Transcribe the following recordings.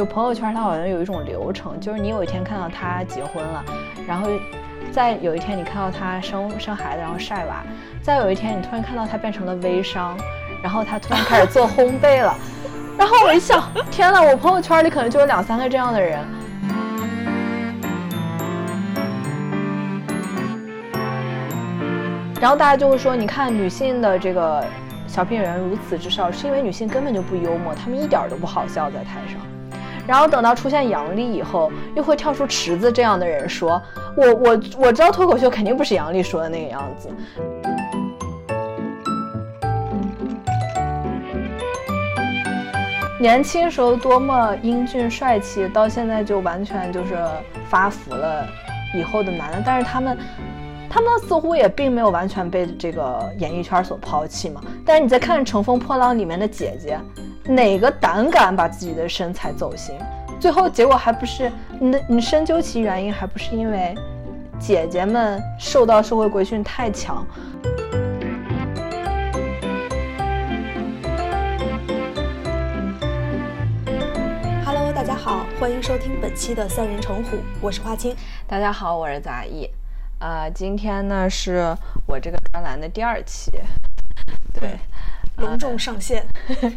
就朋友圈它好像有一种流程，就是你有一天看到他结婚了，然后再有一天你看到他生生孩子，然后晒娃，再有一天你突然看到他变成了微商，然后他突然开始做烘焙了，然后我一想，天呐，我朋友圈里可能就有两三个这样的人。然后大家就会说，你看女性的这个小品演员如此之少，是因为女性根本就不幽默，她们一点都不好笑在台上。然后等到出现杨笠以后，又会跳出池子这样的人说，我我我知道脱口秀肯定不是杨笠说的那个样子。年轻时候多么英俊帅气，到现在就完全就是发福了以后的男的，但是他们。他们似乎也并没有完全被这个演艺圈所抛弃嘛。但是你再看《乘风破浪》里面的姐姐，哪个胆敢把自己的身材走形？最后结果还不是你你深究其原因，还不是因为姐姐们受到社会规训太强。Hello，大家好，欢迎收听本期的三人成虎，我是花青。大家好，我是杂艺。呃，今天呢是我这个专栏的第二期，对，隆重上线，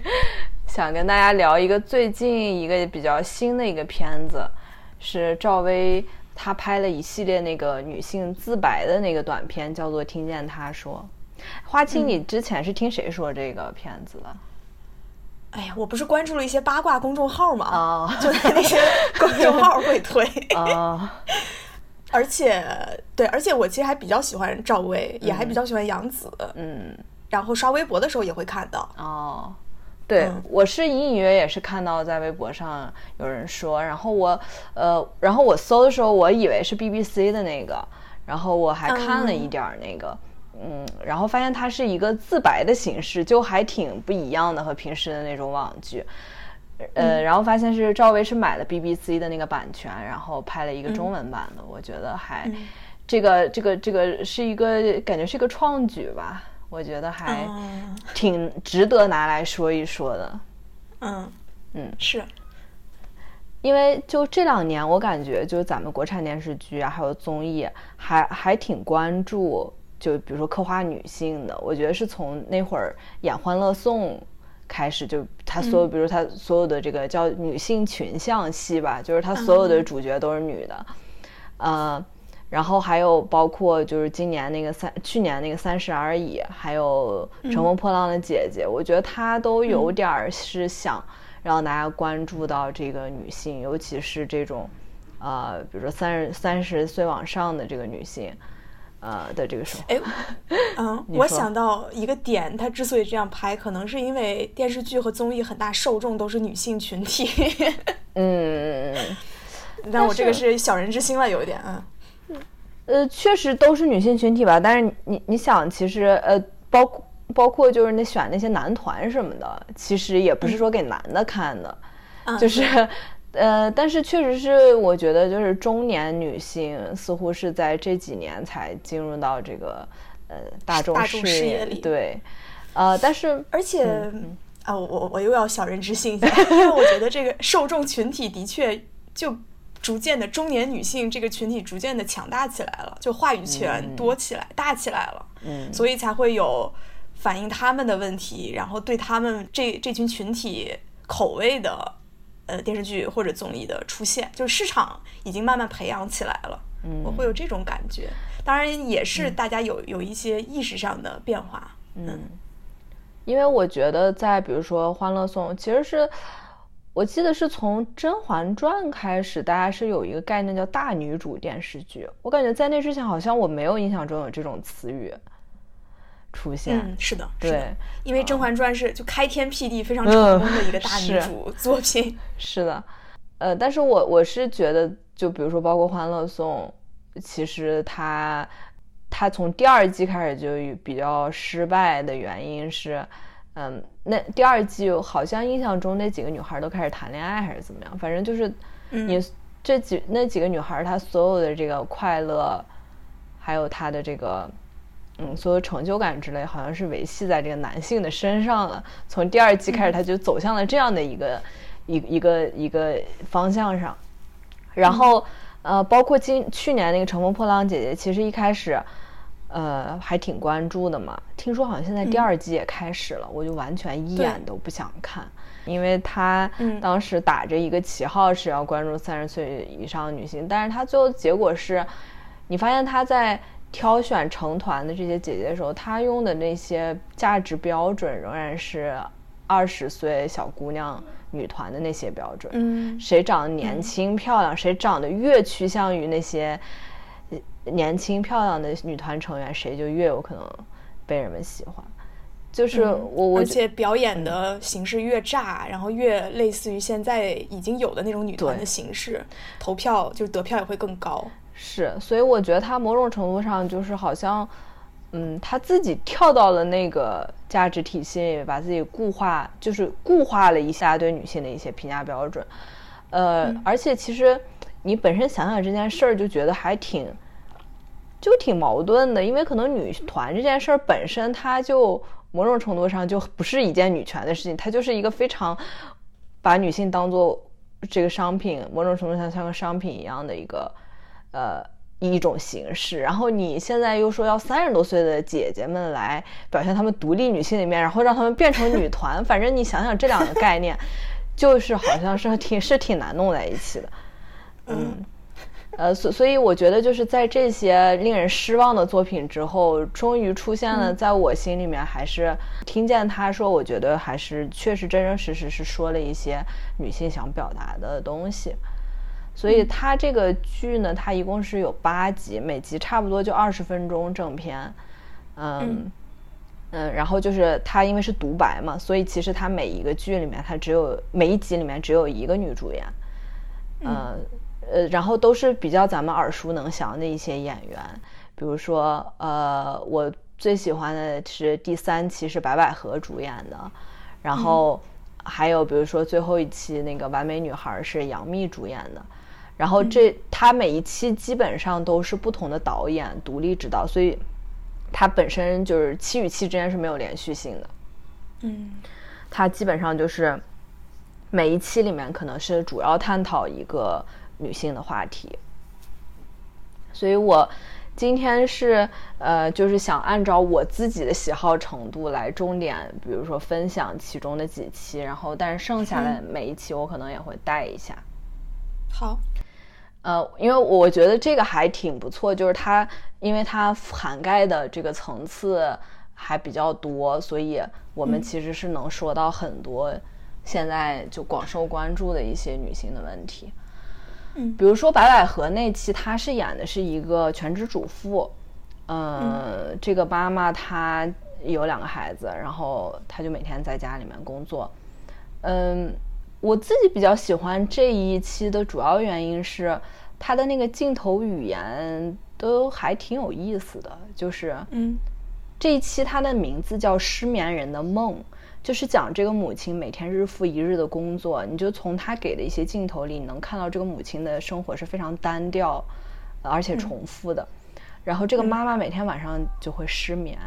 想跟大家聊一个最近一个比较新的一个片子，是赵薇她拍了一系列那个女性自白的那个短片，叫做《听见她说》。花青，你之前是听谁说这个片子的？哎呀，我不是关注了一些八卦公众号嘛，啊，就在那些 公众号会推啊。而且，对，而且我其实还比较喜欢赵薇，也还比较喜欢杨紫，嗯，然后刷微博的时候也会看到。哦，对，我是隐隐约约也是看到在微博上有人说，然后我，呃，然后我搜的时候，我以为是 BBC 的那个，然后我还看了一点那个，嗯，然后发现它是一个自白的形式，就还挺不一样的，和平时的那种网剧。呃，然后发现是赵薇是买了 BBC 的那个版权，然后拍了一个中文版的。我觉得还，这个这个这个是一个感觉是一个创举吧。我觉得还挺值得拿来说一说的。嗯嗯，是，因为就这两年，我感觉就咱们国产电视剧啊，还有综艺，还还挺关注，就比如说刻画女性的。我觉得是从那会儿演《欢乐颂》。开始就他所有，比如他所有的这个叫女性群像戏吧，就是他所有的主角都是女的，呃，然后还有包括就是今年那个三，去年那个三十而已，还有乘风破浪的姐姐，我觉得他都有点儿是想让大家关注到这个女性，尤其是这种，呃，比如说三十三十岁往上的这个女性。呃的这个时候，哎，嗯，我想到一个点，他之所以这样拍，可能是因为电视剧和综艺很大受众都是女性群体。嗯，但我这个是小人之心了，有一点，啊，呃，确实都是女性群体吧。但是你你想，其实呃，包括包括就是那选那些男团什么的，其实也不是说给男的看的，就是。呃，但是确实是，我觉得就是中年女性似乎是在这几年才进入到这个呃大众视野里。对，呃，但是而且啊，我我又要小人之心一下，因为我觉得这个 受众群体的确就逐渐的中年女性这个群体逐渐的强大起来了，就话语权多起来、大起来了。嗯，所以才会有反映他们的问题，然后对他们这这群群体口味的。呃，电视剧或者综艺的出现，就是市场已经慢慢培养起来了。嗯，我会有这种感觉。当然，也是大家有有一些意识上的变化。嗯，因为我觉得，在比如说《欢乐颂》，其实是我记得是从《甄嬛传》开始，大家是有一个概念叫大女主电视剧。我感觉在那之前，好像我没有印象中有这种词语。出现，嗯，是的，对，因为《甄嬛传》是就开天辟地非常成功的一个大女主作品，是的，呃，但是我我是觉得，就比如说包括《欢乐颂》，其实它它从第二季开始就比较失败的原因是，嗯，那第二季好像印象中那几个女孩都开始谈恋爱还是怎么样，反正就是你这几那几个女孩她所有的这个快乐，还有她的这个。嗯，所有成就感之类，好像是维系在这个男性的身上了。从第二季开始，他就走向了这样的一个一一个一个方向上。然后呃，包括今去年那个《乘风破浪姐姐》，其实一开始呃还挺关注的嘛。听说好像现在第二季也开始了，我就完全一眼都不想看。因为他当时打着一个旗号是要关注三十岁以上的女性，但是他最后结果是，你发现他在挑选成团的这些姐姐的时候，她用的那些价值标准仍然是二十岁小姑娘女团的那些标准。嗯，谁长得年轻漂亮，谁长得越趋向于那些年轻漂亮的女团成员，谁就越有可能被人们喜欢。就是我，我而且表演的形式越炸，然后越类似于现在已经有的那种女团的形式，投票就是得票也会更高。是，所以我觉得他某种程度上就是好像，嗯，他自己跳到了那个价值体系里，把自己固化，就是固化了一下对女性的一些评价标准。呃，而且其实你本身想想这件事儿，就觉得还挺，就挺矛盾的，因为可能女团这件事儿本身它就。某种程度上就不是一件女权的事情，它就是一个非常把女性当做这个商品，某种程度上像个商品一样的一个呃一种形式。然后你现在又说要三十多岁的姐姐们来表现她们独立女性的一面，然后让她们变成女团，反正你想想这两个概念，就是好像是挺是挺难弄在一起的，嗯。呃，所所以我觉得就是在这些令人失望的作品之后，终于出现了，在我心里面还是听见他说，我觉得还是确实真真实实是说了一些女性想表达的东西。所以它这个剧呢，它一共是有八集，每集差不多就二十分钟正片。嗯嗯，然后就是它因为是独白嘛，所以其实它每一个剧里面，它只有每一集里面只有一个女主演。嗯。呃，然后都是比较咱们耳熟能详的一些演员，比如说，呃，我最喜欢的是第三期是白百合主演的，然后还有比如说最后一期那个完美女孩是杨幂主演的，然后这他每一期基本上都是不同的导演独立指导，所以它本身就是期与期之间是没有连续性的，嗯，它基本上就是每一期里面可能是主要探讨一个。女性的话题，所以我今天是呃，就是想按照我自己的喜好程度来重点，比如说分享其中的几期，然后但是剩下的每一期我可能也会带一下。好，呃，因为我觉得这个还挺不错，就是它因为它涵盖的这个层次还比较多，所以我们其实是能说到很多现在就广受关注的一些女性的问题。嗯，比如说白百合那期，她是演的是一个全职主妇，呃，这个妈妈她有两个孩子，然后她就每天在家里面工作。嗯，我自己比较喜欢这一期的主要原因是她的那个镜头语言都还挺有意思的，就是嗯，这一期它的名字叫《失眠人的梦》。就是讲这个母亲每天日复一日的工作，你就从她给的一些镜头里，你能看到这个母亲的生活是非常单调，而且重复的。然后这个妈妈每天晚上就会失眠，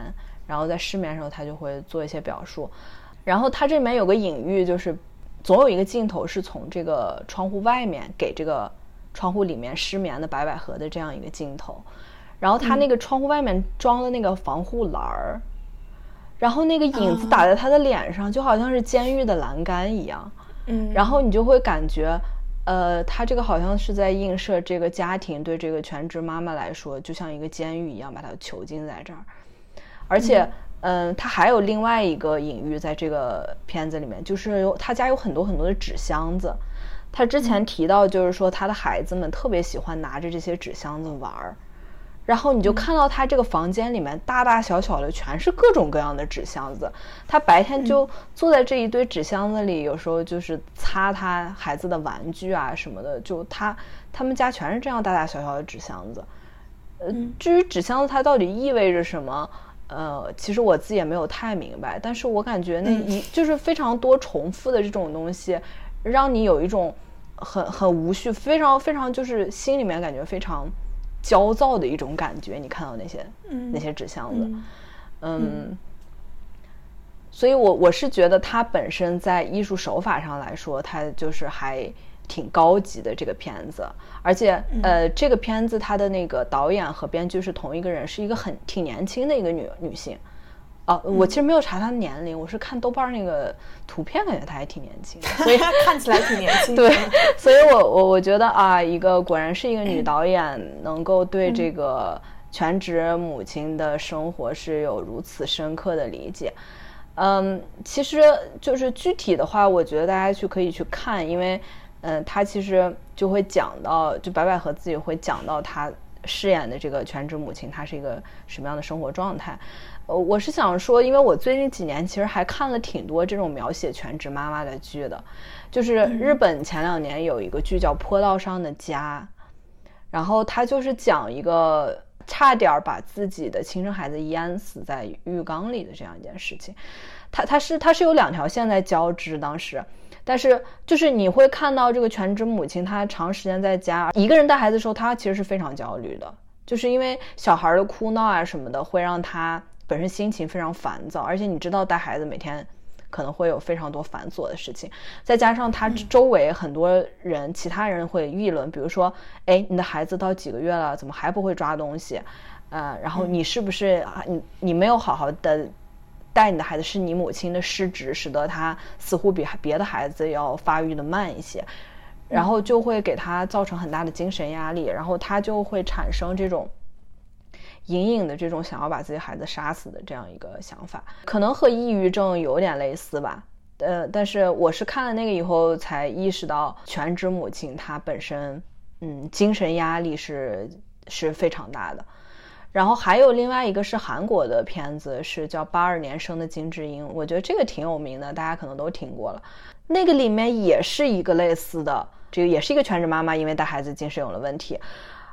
然后在失眠的时候，她就会做一些表述。然后它这里面有个隐喻，就是总有一个镜头是从这个窗户外面给这个窗户里面失眠的白百合的这样一个镜头。然后他那个窗户外面装的那个防护栏儿。然后那个影子打在他的脸上，就好像是监狱的栏杆一样。嗯，然后你就会感觉，呃，他这个好像是在映射这个家庭对这个全职妈妈来说，就像一个监狱一样，把她囚禁在这儿。而且，嗯，他还有另外一个隐喻在这个片子里面，就是有他家有很多很多的纸箱子。他之前提到，就是说他的孩子们特别喜欢拿着这些纸箱子玩儿。然后你就看到他这个房间里面大大小小的全是各种各样的纸箱子，他白天就坐在这一堆纸箱子里，有时候就是擦他孩子的玩具啊什么的，就他他们家全是这样大大小小的纸箱子。呃，至于纸箱子它到底意味着什么，呃，其实我自己也没有太明白，但是我感觉那一就是非常多重复的这种东西，让你有一种很很无序，非常非常就是心里面感觉非常。焦躁的一种感觉，你看到那些那些纸箱子，嗯，所以我我是觉得它本身在艺术手法上来说，它就是还挺高级的这个片子，而且呃，这个片子它的那个导演和编剧是同一个人，是一个很挺年轻的一个女女性。哦，我其实没有查她的年龄，我是看豆瓣那个图片，感觉她还挺年轻，所以看起来挺年轻。对，所以我我我觉得啊，一个果然是一个女导演，能够对这个全职母亲的生活是有如此深刻的理解。嗯，其实就是具体的话，我觉得大家去可以去看，因为嗯，他其实就会讲到，就白百合自己会讲到她饰演的这个全职母亲，她是一个什么样的生活状态。呃，我是想说，因为我最近几年其实还看了挺多这种描写全职妈妈的剧的，就是日本前两年有一个剧叫《坡道上的家》，然后它就是讲一个差点把自己的亲生孩子淹死在浴缸里的这样一件事情。它它是它是有两条线在交织，当时，但是就是你会看到这个全职母亲，她长时间在家一个人带孩子的时候，她其实是非常焦虑的，就是因为小孩的哭闹啊什么的，会让她。本身心情非常烦躁，而且你知道带孩子每天可能会有非常多繁琐的事情，再加上他周围很多人，其他人会议论，比如说，哎，你的孩子到几个月了，怎么还不会抓东西？呃，然后你是不是你你没有好好的带你的孩子，是你母亲的失职，使得他似乎比别的孩子要发育的慢一些，然后就会给他造成很大的精神压力，然后他就会产生这种。隐隐的这种想要把自己孩子杀死的这样一个想法，可能和抑郁症有点类似吧。呃，但是我是看了那个以后才意识到，全职母亲她本身，嗯，精神压力是是非常大的。然后还有另外一个是韩国的片子，是叫八二年生的金智英，我觉得这个挺有名的，大家可能都听过了。那个里面也是一个类似的，这个也是一个全职妈妈，因为带孩子精神有了问题。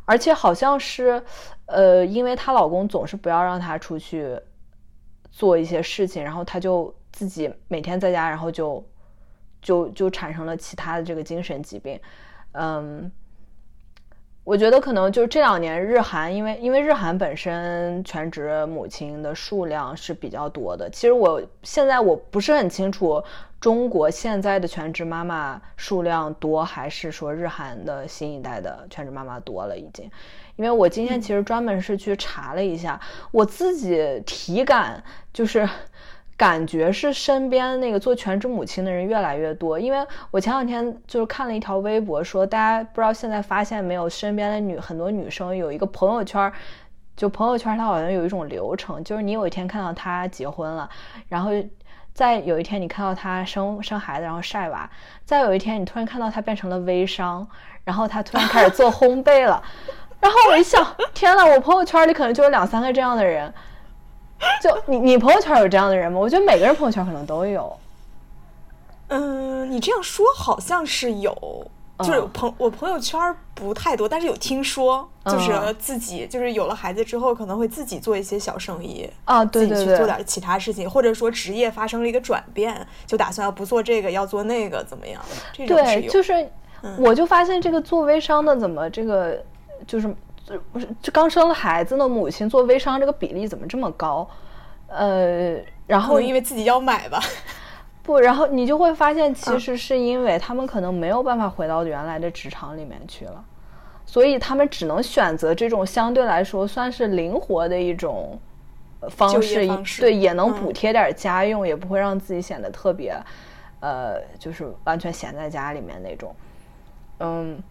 而且好像是，呃，因为她老公总是不要让她出去做一些事情，然后她就自己每天在家，然后就就就产生了其他的这个精神疾病，嗯。我觉得可能就是这两年日韩，因为因为日韩本身全职母亲的数量是比较多的。其实我现在我不是很清楚中国现在的全职妈妈数量多，还是说日韩的新一代的全职妈妈多了已经。因为我今天其实专门是去查了一下，我自己体感就是。感觉是身边那个做全职母亲的人越来越多，因为我前两天就是看了一条微博，说大家不知道现在发现没有，身边的女很多女生有一个朋友圈，就朋友圈它好像有一种流程，就是你有一天看到她结婚了，然后再有一天你看到她生生孩子然后晒娃，再有一天你突然看到她变成了微商，然后她突然开始做烘焙了，然后我一想，天呐，我朋友圈里可能就有两三个这样的人。就你，你朋友圈有这样的人吗？我觉得每个人朋友圈可能都有。嗯，你这样说好像是有，就是朋我朋友圈不太多，但是有听说，就是自己就是有了孩子之后，可能会自己做一些小生意啊，对对对，去做点其他事情，或者说职业发生了一个转变，就打算要不做这个，要做那个，怎么样？这种对，就是我就发现这个做微商的怎么这个就是。就不是，这刚生了孩子的母亲做微商这个比例怎么这么高？呃，然后因为自己要买吧，不，然后你就会发现，其实是因为他们可能没有办法回到原来的职场里面去了，所以他们只能选择这种相对来说算是灵活的一种方式，对，也能补贴点家用，也不会让自己显得特别，呃，就是完全闲在家里面那种，嗯。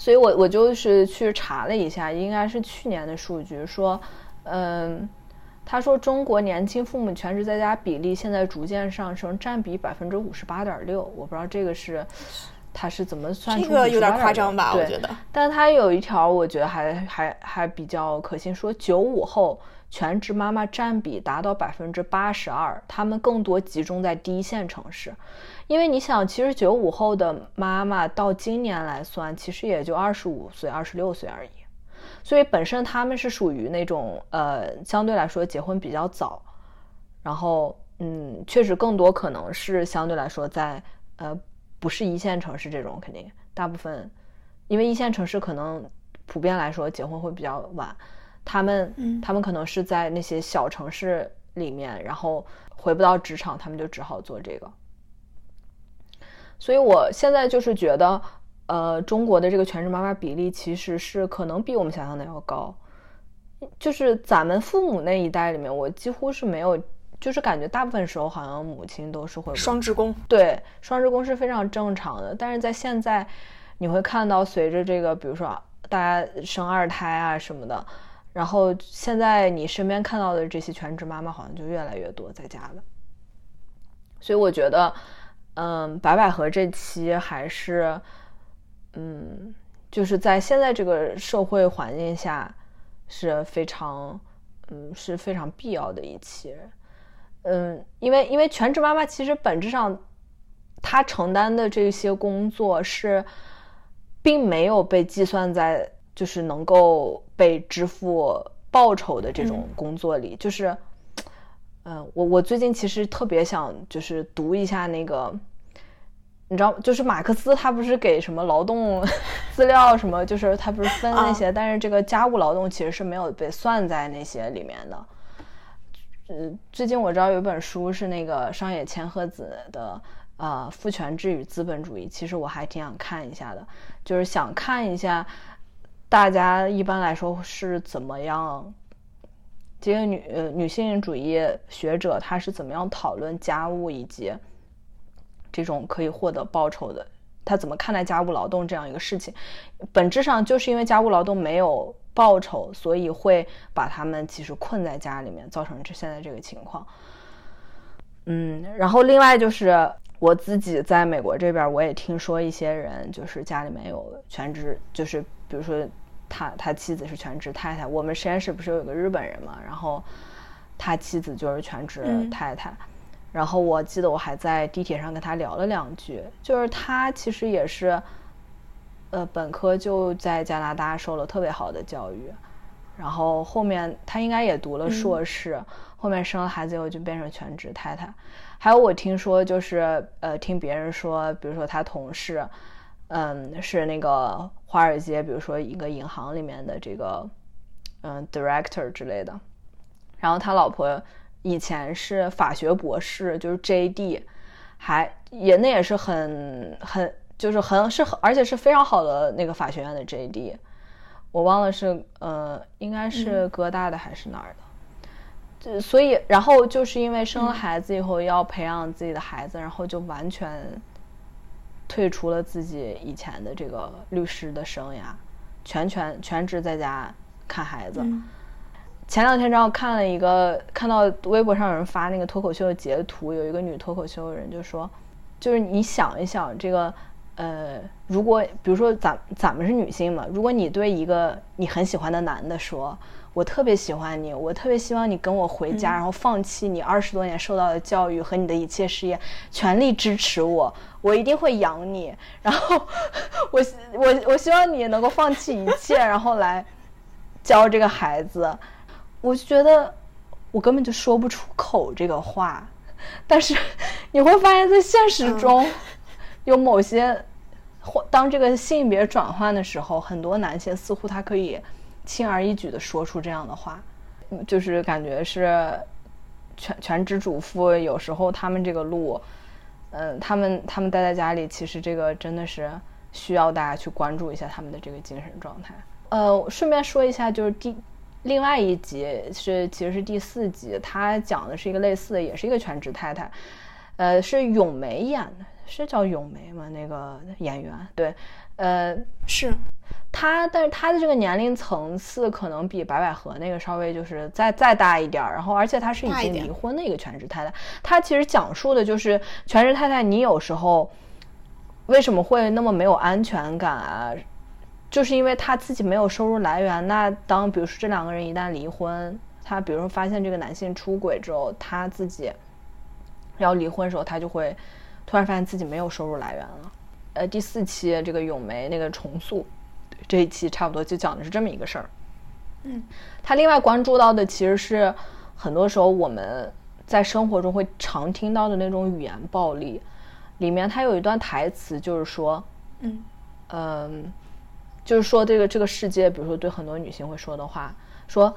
所以，我我就是去查了一下，应该是去年的数据，说，嗯，他说中国年轻父母全职在家比例现在逐渐上升，占比百分之五十八点六。我不知道这个是，他是怎么算出这个有点夸张吧？我觉得。但他有一条，我觉得还还还比较可信，说九五后全职妈妈占比达到百分之八十二，他们更多集中在第一线城市。因为你想，其实九五后的妈妈到今年来算，其实也就二十五岁、二十六岁而已，所以本身他们是属于那种呃，相对来说结婚比较早，然后嗯，确实更多可能是相对来说在呃不是一线城市这种，肯定大部分，因为一线城市可能普遍来说结婚会比较晚，他们他们可能是在那些小城市里面，然后回不到职场，他们就只好做这个。所以我现在就是觉得，呃，中国的这个全职妈妈比例其实是可能比我们想象的要高。就是咱们父母那一代里面，我几乎是没有，就是感觉大部分时候好像母亲都是会双职工，对，双职工是非常正常的。但是在现在，你会看到随着这个，比如说大家生二胎啊什么的，然后现在你身边看到的这些全职妈妈好像就越来越多在家的。所以我觉得，嗯，白百合这期还是，嗯，就是在现在这个社会环境下。是非常，嗯，是非常必要的一期，嗯，因为因为全职妈妈其实本质上，她承担的这些工作是，并没有被计算在就是能够被支付报酬的这种工作里，就是，嗯，我我最近其实特别想就是读一下那个。你知道，就是马克思他不是给什么劳动 资料什么，就是他不是分那些，但是这个家务劳动其实是没有被算在那些里面的。嗯，最近我知道有本书是那个上野千鹤子的呃《父权制与资本主义》，其实我还挺想看一下的，就是想看一下大家一般来说是怎么样，这个女呃女性主义学者她是怎么样讨论家务以及。这种可以获得报酬的，他怎么看待家务劳动这样一个事情？本质上就是因为家务劳动没有报酬，所以会把他们其实困在家里面，造成这现在这个情况。嗯，然后另外就是我自己在美国这边，我也听说一些人就是家里面有全职，就是比如说他他妻子是全职太太。我们实验室不是有个日本人嘛，然后他妻子就是全职太太。然后我记得我还在地铁上跟他聊了两句，就是他其实也是，呃，本科就在加拿大受了特别好的教育，然后后面他应该也读了硕士，后面生了孩子以后就变成全职太太。还有我听说就是呃，听别人说，比如说他同事，嗯，是那个华尔街，比如说一个银行里面的这个嗯 director 之类的，然后他老婆。以前是法学博士，就是 J.D，还也那也是很很就是很是而且是非常好的那个法学院的 J.D，我忘了是呃应该是哥大的还是哪儿的，就所以然后就是因为生了孩子以后要培养自己的孩子，然后就完全退出了自己以前的这个律师的生涯，全全全职在家看孩子。前两天正好看了一个，看到微博上有人发那个脱口秀的截图，有一个女脱口秀的人就说，就是你想一想这个，呃，如果比如说咱咱们是女性嘛，如果你对一个你很喜欢的男的说，我特别喜欢你，我特别希望你跟我回家，然后放弃你二十多年受到的教育和你的一切事业，全力支持我，我一定会养你，然后我我我希望你能够放弃一切，然后来教这个孩子。我就觉得我根本就说不出口这个话，但是你会发现在现实中，有某些或当这个性别转换的时候，很多男性似乎他可以轻而易举的说出这样的话，就是感觉是全全职主妇有时候他们这个路，嗯，他们他们待在家里，其实这个真的是需要大家去关注一下他们的这个精神状态。呃，顺便说一下，就是第。另外一集是其实是第四集，它讲的是一个类似的，也是一个全职太太，呃，是咏梅演的，是叫咏梅吗？那个演员对，呃，是她，但是她的这个年龄层次可能比白百合那个稍微就是再再大一点儿，然后而且她是已经离婚的一个全职太太，她其实讲述的就是全职太太，你有时候为什么会那么没有安全感啊？就是因为他自己没有收入来源，那当比如说这两个人一旦离婚，他比如说发现这个男性出轨之后，他自己要离婚的时候，他就会突然发现自己没有收入来源了。呃，第四期这个咏梅那个重塑，这一期差不多就讲的是这么一个事儿。嗯，他另外关注到的其实是很多时候我们在生活中会常听到的那种语言暴力，里面他有一段台词就是说，嗯嗯。就是说，这个这个世界，比如说对很多女性会说的话，说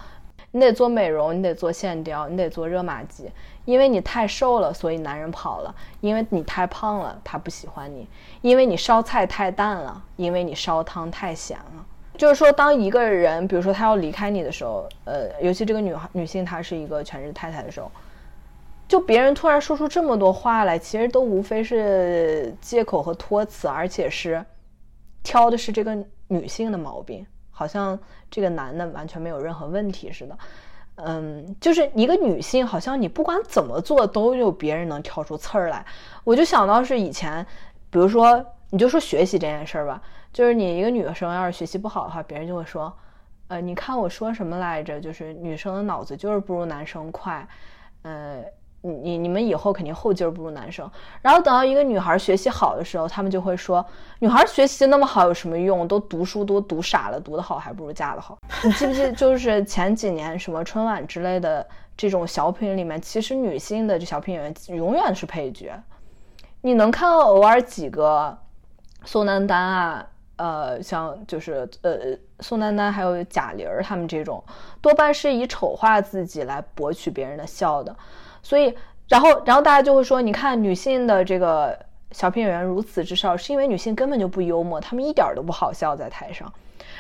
你得做美容，你得做线雕，你得做热玛吉，因为你太瘦了，所以男人跑了；因为你太胖了，他不喜欢你；因为你烧菜太淡了，因为你烧汤太咸了。就是说，当一个人，比如说他要离开你的时候，呃，尤其这个女孩女性，她是一个全职太太的时候，就别人突然说出这么多话来，其实都无非是借口和托词，而且是挑的是这个女性的毛病。好像这个男的完全没有任何问题似的，嗯，就是一个女性，好像你不管怎么做，都有别人能挑出刺儿来。我就想到是以前，比如说，你就说学习这件事儿吧，就是你一个女生要是学习不好的话，别人就会说，呃，你看我说什么来着？就是女生的脑子就是不如男生快，呃。你你你们以后肯定后劲儿不如男生，然后等到一个女孩学习好的时候，他们就会说，女孩学习那么好有什么用？都读书都读傻了，读得好还不如嫁得好。你记不记？就是前几年什么春晚之类的这种小品里面，其实女性的这小品演员永远是配角，你能看到偶尔几个宋丹丹啊，呃，像就是呃宋丹丹还有贾玲儿他们这种，多半是以丑化自己来博取别人的笑的。所以，然后，然后大家就会说，你看女性的这个小品演员如此之少，是因为女性根本就不幽默，她们一点都不好笑在台上。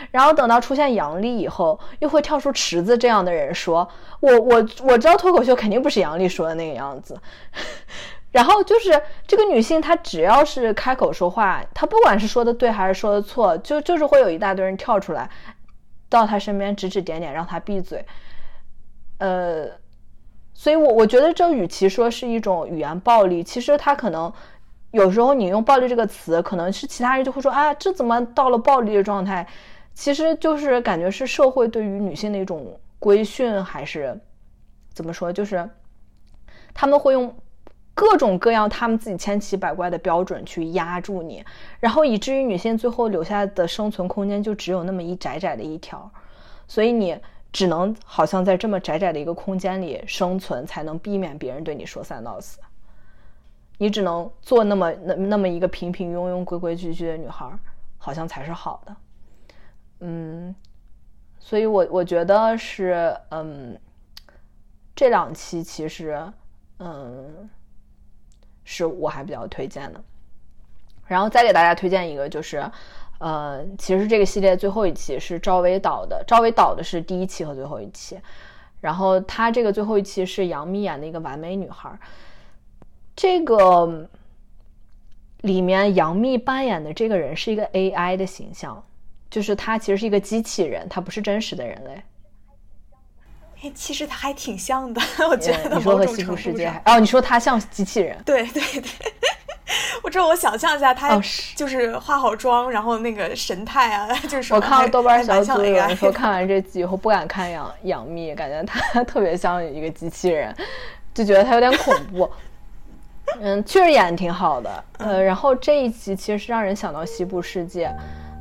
然后等到出现杨笠以后，又会跳出池子这样的人说，我我我知道脱口秀肯定不是杨笠说的那个样子。然后就是这个女性，她只要是开口说话，她不管是说的对还是说的错，就就是会有一大堆人跳出来，到她身边指指点点，让她闭嘴。呃。所以，我我觉得这与其说是一种语言暴力，其实它可能有时候你用“暴力”这个词，可能是其他人就会说啊，这怎么到了暴力的状态？其实就是感觉是社会对于女性的一种规训，还是怎么说？就是他们会用各种各样他们自己千奇百怪的标准去压住你，然后以至于女性最后留下的生存空间就只有那么一窄窄的一条，所以你。只能好像在这么窄窄的一个空间里生存，才能避免别人对你说三道四。你只能做那么那那么一个平平庸庸、规规矩矩的女孩，好像才是好的。嗯，所以我我觉得是，嗯，这两期其实，嗯，是我还比较推荐的。然后再给大家推荐一个，就是。呃，其实这个系列最后一期是赵薇导的，赵薇导的是第一期和最后一期，然后他这个最后一期是杨幂演的一个完美女孩，这个里面杨幂扮演的这个人是一个 AI 的形象，就是她其实是一个机器人，她不是真实的人类。哎，其实她还挺像的，我觉得。你说和西部世界？哦，你说她像机器人？对对对。我这我想象一下，他就是化好妆，然后那个神态啊，就是我看到豆瓣小组有人说 看完这集以后不敢看杨杨幂，感觉她 特别像一个机器人，就觉得她有点恐怖。嗯，确实演的挺好的。呃，然后这一集其实是让人想到西部世界，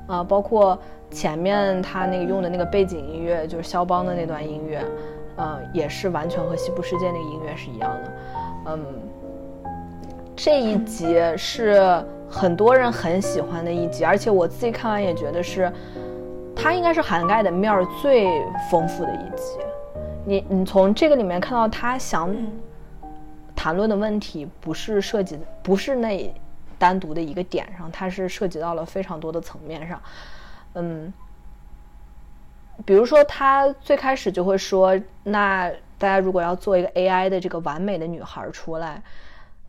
啊，包括前面他那个用的那个背景音乐，就是肖邦的那段音乐，呃，也是完全和西部世界那个音乐是一样的。嗯。这一集是很多人很喜欢的一集，而且我自己看完也觉得是，它应该是涵盖的面儿最丰富的一集。你你从这个里面看到他想谈论的问题，不是涉及不是那单独的一个点上，它是涉及到了非常多的层面上。嗯，比如说他最开始就会说，那大家如果要做一个 AI 的这个完美的女孩出来。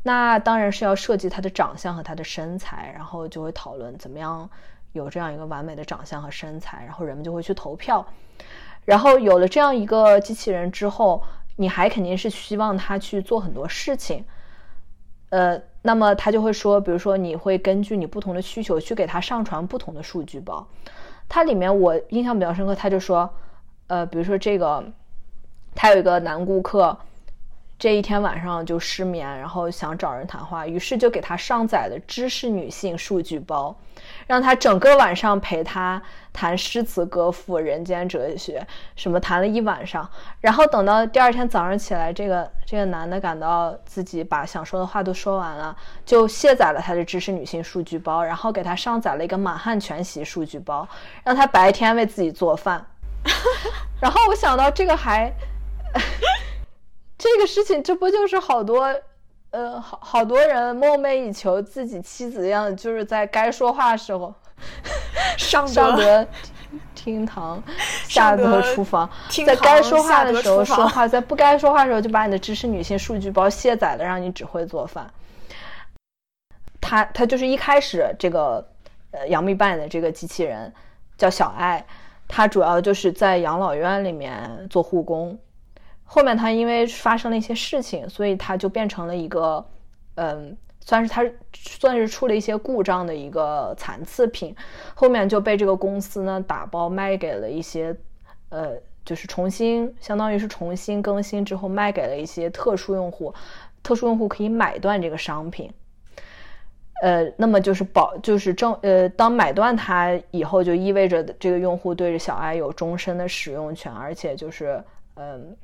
那当然是要设计他的长相和他的身材，然后就会讨论怎么样有这样一个完美的长相和身材，然后人们就会去投票。然后有了这样一个机器人之后，你还肯定是希望他去做很多事情。呃，那么他就会说，比如说你会根据你不同的需求去给他上传不同的数据包。它里面我印象比较深刻，他就说，呃，比如说这个，他有一个男顾客。这一天晚上就失眠，然后想找人谈话，于是就给他上载了知识女性数据包，让他整个晚上陪他谈诗词歌赋、人间哲学，什么谈了一晚上。然后等到第二天早上起来，这个这个男的感到自己把想说的话都说完了，就卸载了他的知识女性数据包，然后给他上载了一个满汉全席数据包，让他白天为自己做饭。然后我想到这个还，这个事情，这不就是好多呃好好多人梦寐以求自己妻子一样，就是在该说话 的时候上上得厅堂，下得厨房，在该说话的时候说话，在不该说话的时候就把你的知识女性数据包卸载了，让你只会做饭。他他就是一开始这个呃杨幂扮演的这个机器人叫小爱，她主要就是在养老院里面做护工。后面他因为发生了一些事情，所以他就变成了一个嗯，算是他算是出了一些故障的一个残次品。后面就被这个公司呢打包卖给了一些呃，就是重新相当于是重新更新之后卖给了一些特殊用户，特殊用户可以买断这个商品。呃，那么就是保，就是正，呃，当买断它以后，就意味着这个用户对着小爱有终身的使用权，而且就是，嗯，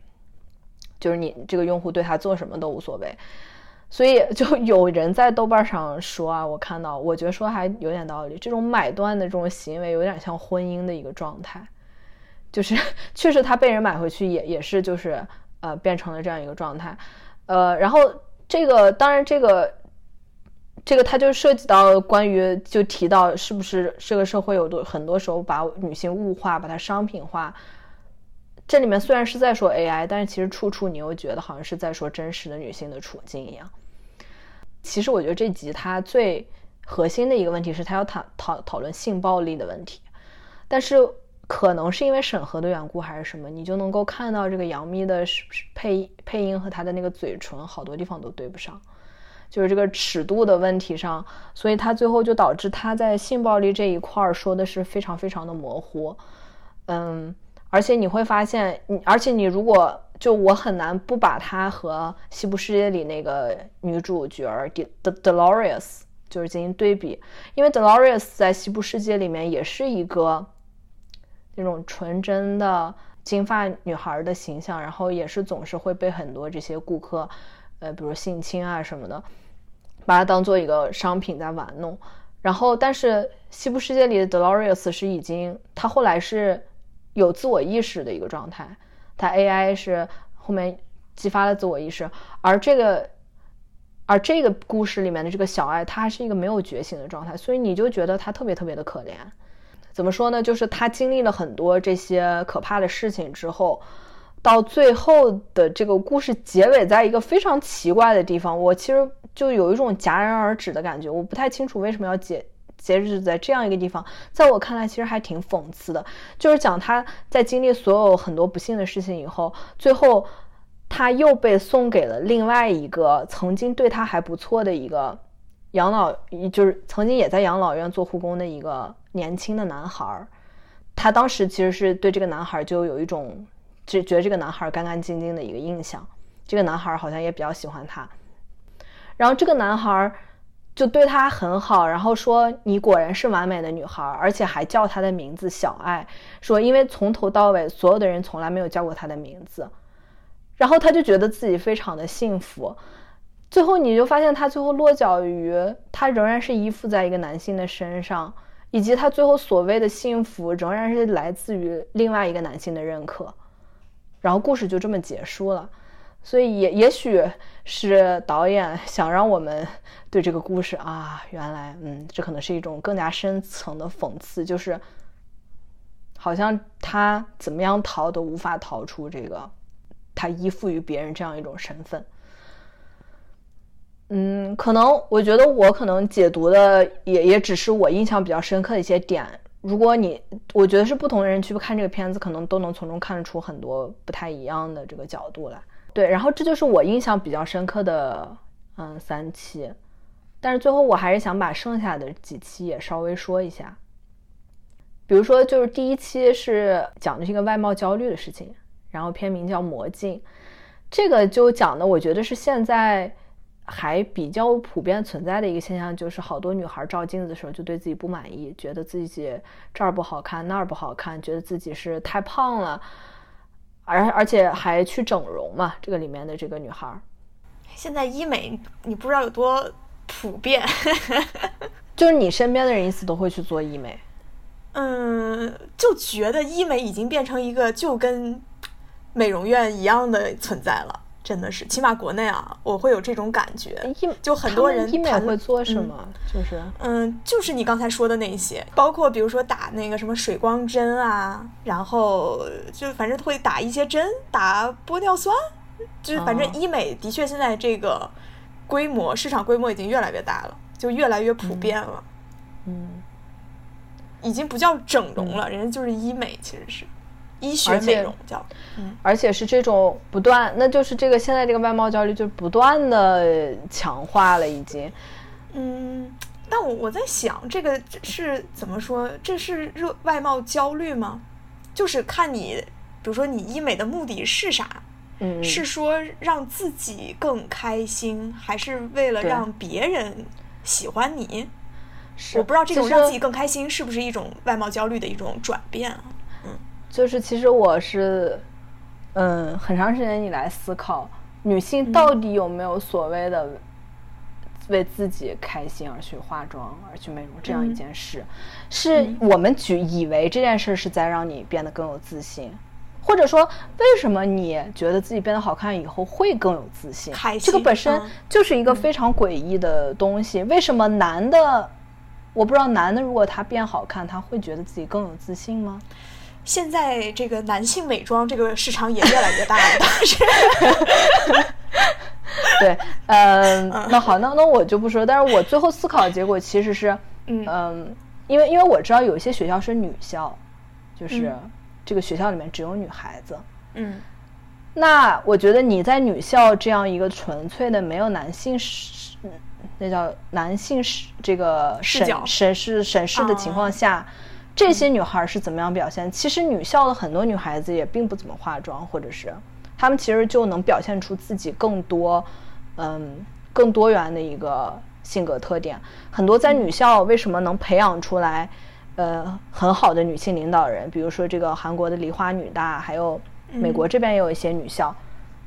就是你这个用户对他做什么都无所谓。所以 就有人在豆瓣上说啊，我看到，我觉得说还有点道理。这种买断的这种行为有点像婚姻的一个状态，就是 确实他被人买回去也也是就是呃变成了这样一个状态，呃，然后这个当然这个。这个它就涉及到关于就提到是不是这个社会有多很多时候把女性物化，把它商品化。这里面虽然是在说 AI，但是其实处处你又觉得好像是在说真实的女性的处境一样。其实我觉得这集它最核心的一个问题是它要讨讨讨论性暴力的问题，但是可能是因为审核的缘故还是什么，你就能够看到这个杨幂的配配音和她的那个嘴唇好多地方都对不上。就是这个尺度的问题上，所以它最后就导致他在性暴力这一块儿说的是非常非常的模糊，嗯，而且你会发现，你而且你如果就我很难不把她和《西部世界》里那个女主角 De Dolores 就是进行对比，因为 Dolores 在《西部世界》里面也是一个那种纯真的金发女孩的形象，然后也是总是会被很多这些顾客。呃，比如性侵啊什么的，把它当做一个商品在玩弄。然后，但是《西部世界》里的 Dolores 是已经，她后来是有自我意识的一个状态，他 AI 是后面激发了自我意识。而这个，而这个故事里面的这个小爱，她是一个没有觉醒的状态，所以你就觉得她特别特别的可怜。怎么说呢？就是他经历了很多这些可怕的事情之后。到最后的这个故事结尾，在一个非常奇怪的地方，我其实就有一种戛然而止的感觉。我不太清楚为什么要结截止在这样一个地方，在我看来，其实还挺讽刺的。就是讲他在经历所有很多不幸的事情以后，最后他又被送给了另外一个曾经对他还不错的一个养老，就是曾经也在养老院做护工的一个年轻的男孩儿。他当时其实是对这个男孩就有一种。就觉得这个男孩干干净净的一个印象，这个男孩好像也比较喜欢他，然后这个男孩就对他很好，然后说你果然是完美的女孩，而且还叫她的名字小爱，说因为从头到尾所有的人从来没有叫过她的名字，然后他就觉得自己非常的幸福，最后你就发现他最后落脚于他仍然是依附在一个男性的身上，以及他最后所谓的幸福仍然是来自于另外一个男性的认可。然后故事就这么结束了，所以也也许是导演想让我们对这个故事啊，原来嗯，这可能是一种更加深层的讽刺，就是好像他怎么样逃都无法逃出这个他依附于别人这样一种身份。嗯，可能我觉得我可能解读的也也只是我印象比较深刻的一些点。如果你，我觉得是不同的人去看这个片子，可能都能从中看出很多不太一样的这个角度来。对，然后这就是我印象比较深刻的，嗯，三期。但是最后我还是想把剩下的几期也稍微说一下。比如说，就是第一期是讲的是一个外貌焦虑的事情，然后片名叫《魔镜》，这个就讲的，我觉得是现在。还比较普遍存在的一个现象，就是好多女孩照镜子的时候就对自己不满意，觉得自己这儿不好看，那儿不好看，觉得自己是太胖了，而而且还去整容嘛。这个里面的这个女孩，现在医美你不知道有多普遍，就是你身边的人一次都会去做医美。嗯，就觉得医美已经变成一个就跟美容院一样的存在了。真的是，起码国内啊，我会有这种感觉。就很多人医美会做什么？就是嗯，就是你刚才说的那些，包括比如说打那个什么水光针啊，然后就反正会打一些针，打玻尿酸，就是反正医美的确现在这个规模市场规模已经越来越大了，就越来越普遍了。嗯，已经不叫整容了，人家就是医美，其实是。医学美容叫，嗯，而且是这种不断，那就是这个现在这个外貌焦虑就不断的强化了，已经，嗯，但我我在想，这个是怎么说？这是热外貌焦虑吗？就是看你，比如说你医美的目的是啥？嗯，是说让自己更开心，还是为了让别人喜欢你？是，我不知道这种让自己更开心是不是一种外貌焦虑的一种转变啊？就是其实我是，嗯，很长时间以来思考，女性到底有没有所谓的为自己开心而去化妆、而去美容这样一件事？是我们举以为这件事是在让你变得更有自信，或者说为什么你觉得自己变得好看以后会更有自信？这个本身就是一个非常诡异的东西。为什么男的，我不知道男的如果他变好看，他会觉得自己更有自信吗？现在这个男性美妆这个市场也越来越大了，是。对，嗯，那好，那那我就不说。但是我最后思考的结果其实是，嗯，因为因为我知道有一些学校是女校，就是这个学校里面只有女孩子。嗯。那我觉得你在女校这样一个纯粹的没有男性视，那叫男性视这个审审视审视的情况下。这些女孩是怎么样表现？其实女校的很多女孩子也并不怎么化妆，或者是她们其实就能表现出自己更多，嗯，更多元的一个性格特点。很多在女校为什么能培养出来，呃，很好的女性领导人？比如说这个韩国的梨花女大，还有美国这边也有一些女校，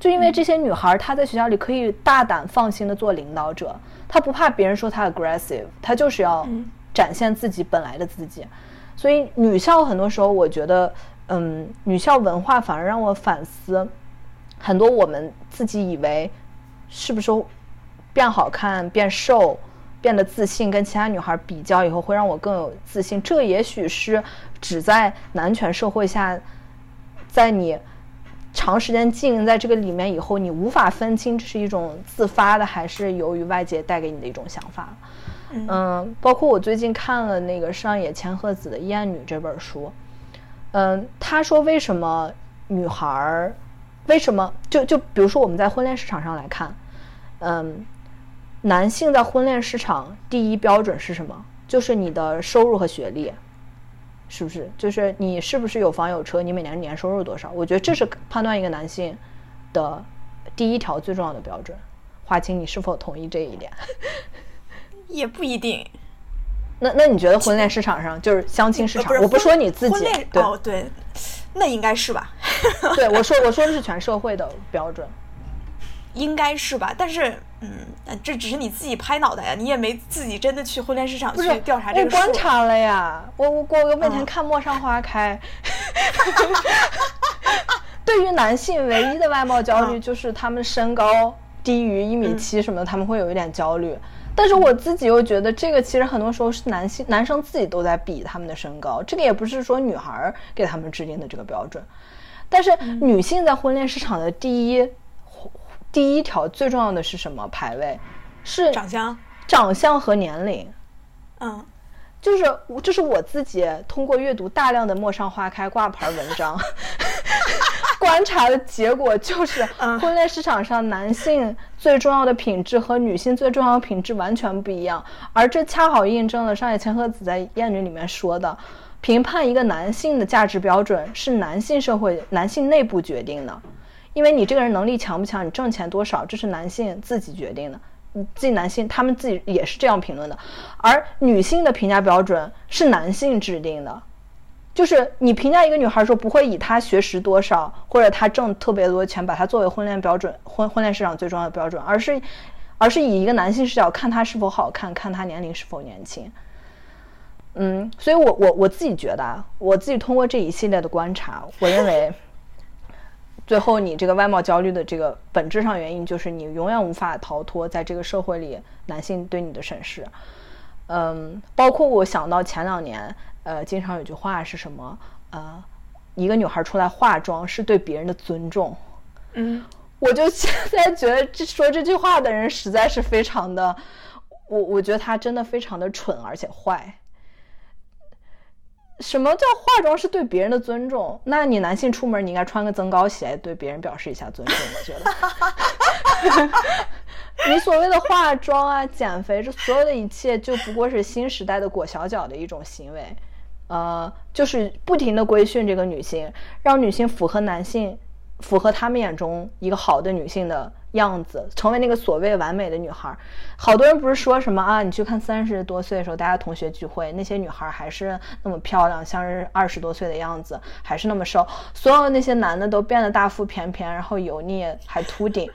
就因为这些女孩她在学校里可以大胆放心的做领导者，她不怕别人说她 aggressive，她就是要展现自己本来的自己。所以女校很多时候，我觉得，嗯，女校文化反而让我反思，很多我们自己以为是不是变好看、变瘦、变得自信，跟其他女孩比较以后会让我更有自信。这也许是只在男权社会下，在你长时间经营在这个里面以后，你无法分清这是一种自发的，还是由于外界带给你的一种想法。嗯，包括我最近看了那个上野千鹤子的《厌女》这本书，嗯，他说为什么女孩儿，为什么就就比如说我们在婚恋市场上来看，嗯，男性在婚恋市场第一标准是什么？就是你的收入和学历，是不是？就是你是不是有房有车？你每年年收入多少？我觉得这是判断一个男性的第一条最重要的标准。华清，你是否同意这一点？也不一定，那那你觉得婚恋市场上就是相亲市场？我不说你自己，对哦对，那应该是吧？对，我说我说的是全社会的标准，应该是吧？但是嗯，这只是你自己拍脑袋呀，你也没自己真的去婚恋市场去调查这个。我观察了呀，我我我我每天看《陌上花开》，对于男性唯一的外貌焦虑就是他们身高低于一米七什么的，他们会有一点焦虑。但是我自己又觉得，这个其实很多时候是男性男生自己都在比他们的身高，这个也不是说女孩给他们制定的这个标准。但是女性在婚恋市场的第一第一条最重要的是什么排位？是长相、长相和年龄。嗯，就是这是我自己通过阅读大量的《陌上花开》挂牌文章。观察的结果就是，婚恋市场上男性最重要的品质和女性最重要的品质完全不一样，而这恰好印证了上野千鹤子在《艳女》里面说的，评判一个男性的价值标准是男性社会、男性内部决定的，因为你这个人能力强不强，你挣钱多少，这是男性自己决定的，自己男性他们自己也是这样评论的，而女性的评价标准是男性制定的。就是你评价一个女孩儿说，不会以她学识多少或者她挣特别多钱，把她作为婚恋标准、婚婚恋市场最重要的标准，而是，而是以一个男性视角看她是否好看，看她年龄是否年轻。嗯，所以我我我自己觉得啊，我自己通过这一系列的观察，我认为，最后你这个外貌焦虑的这个本质上原因就是你永远无法逃脱在这个社会里男性对你的审视。嗯，包括我想到前两年，呃，经常有句话是什么？呃，一个女孩出来化妆是对别人的尊重。嗯，我就现在觉得这说这句话的人实在是非常的，我我觉得他真的非常的蠢而且坏。什么叫化妆是对别人的尊重？那你男性出门你应该穿个增高鞋，对别人表示一下尊重。我觉得，你所谓的化妆啊、减肥，这所有的一切就不过是新时代的裹小脚的一种行为，呃，就是不停的规训这个女性，让女性符合男性。符合他们眼中一个好的女性的样子，成为那个所谓完美的女孩。好多人不是说什么啊？你去看三十多岁的时候，大家同学聚会，那些女孩还是那么漂亮，像是二十多岁的样子，还是那么瘦。所有那些男的都变得大腹便便，然后油腻，还秃顶。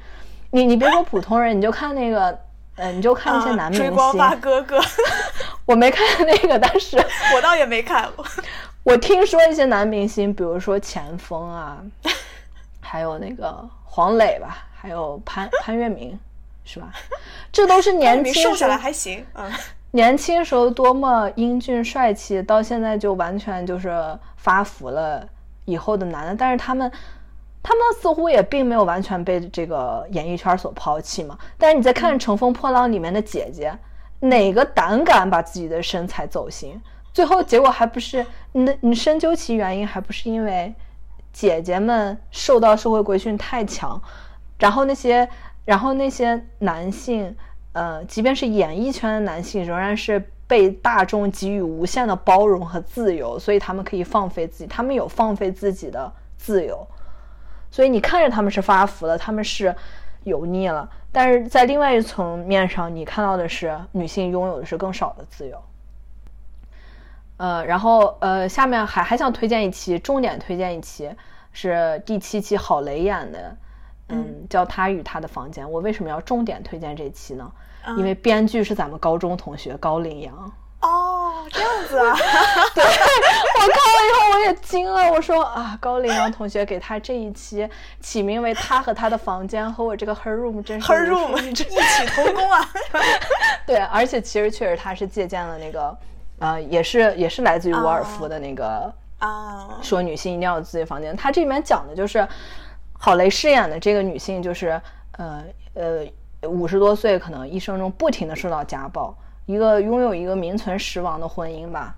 你你别说普通人，你就看那个，呃，你就看那些男明星。追光发哥哥，我没看那个，但是 我倒也没看。我听说一些男明星，比如说钱枫啊。还有那个黄磊吧，还有潘潘粤明，是吧？这都是年轻瘦下来还行，嗯，年轻时候多么英俊帅气，到现在就完全就是发福了以后的男的。但是他们，他们似乎也并没有完全被这个演艺圈所抛弃嘛。但是你再看《乘风破浪》里面的姐姐，哪个胆敢把自己的身材走形？最后结果还不是你你深究其原因，还不是因为。姐姐们受到社会规训太强，然后那些，然后那些男性，呃，即便是演艺圈的男性，仍然是被大众给予无限的包容和自由，所以他们可以放飞自己，他们有放飞自己的自由，所以你看着他们是发福了，他们是油腻了，但是在另外一层面上，你看到的是女性拥有的是更少的自由。呃，然后呃，下面还还想推荐一期，重点推荐一期是第七期郝蕾演的，嗯，叫《他与他的房间》。我为什么要重点推荐这期呢？因为编剧是咱们高中同学高凌阳。哦，这样子啊！对，我看了以后我也惊了，我说啊，高凌阳同学给他这一期起名为《他和他的房间》，和我这个 Her Room 真是 Her Room 异曲同工啊！对，而且其实确实他是借鉴了那个。呃，也是也是来自于沃尔夫的那个啊，说女性一定要有自己房间。他这里面讲的就是，郝蕾饰演的这个女性，就是呃呃五十多岁，可能一生中不停的受到家暴，一个拥有一个名存实亡的婚姻吧。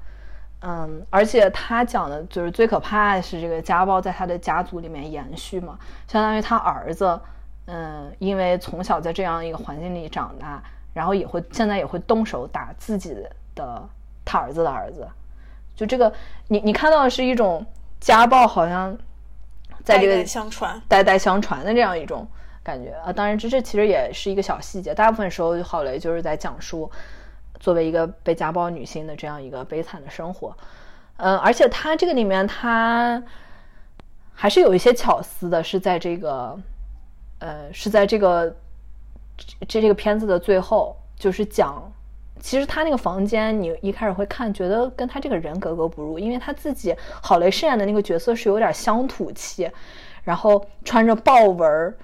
嗯，而且他讲的就是最可怕的是这个家暴在他的家族里面延续嘛，相当于他儿子，嗯，因为从小在这样一个环境里长大，然后也会现在也会动手打自己的。他儿子的儿子，就这个，你你看到的是一种家暴，好像在这个代代相传、代代相传的这样一种感觉啊。当然，这这其实也是一个小细节。大部分时候，郝雷就是在讲述作为一个被家暴女性的这样一个悲惨的生活。嗯，而且他这个里面，他还是有一些巧思的，是在这个呃，是在这个这这个片子的最后，就是讲。其实他那个房间，你一开始会看，觉得跟他这个人格格不入，因为他自己郝蕾饰演的那个角色是有点乡土气，然后穿着豹纹儿，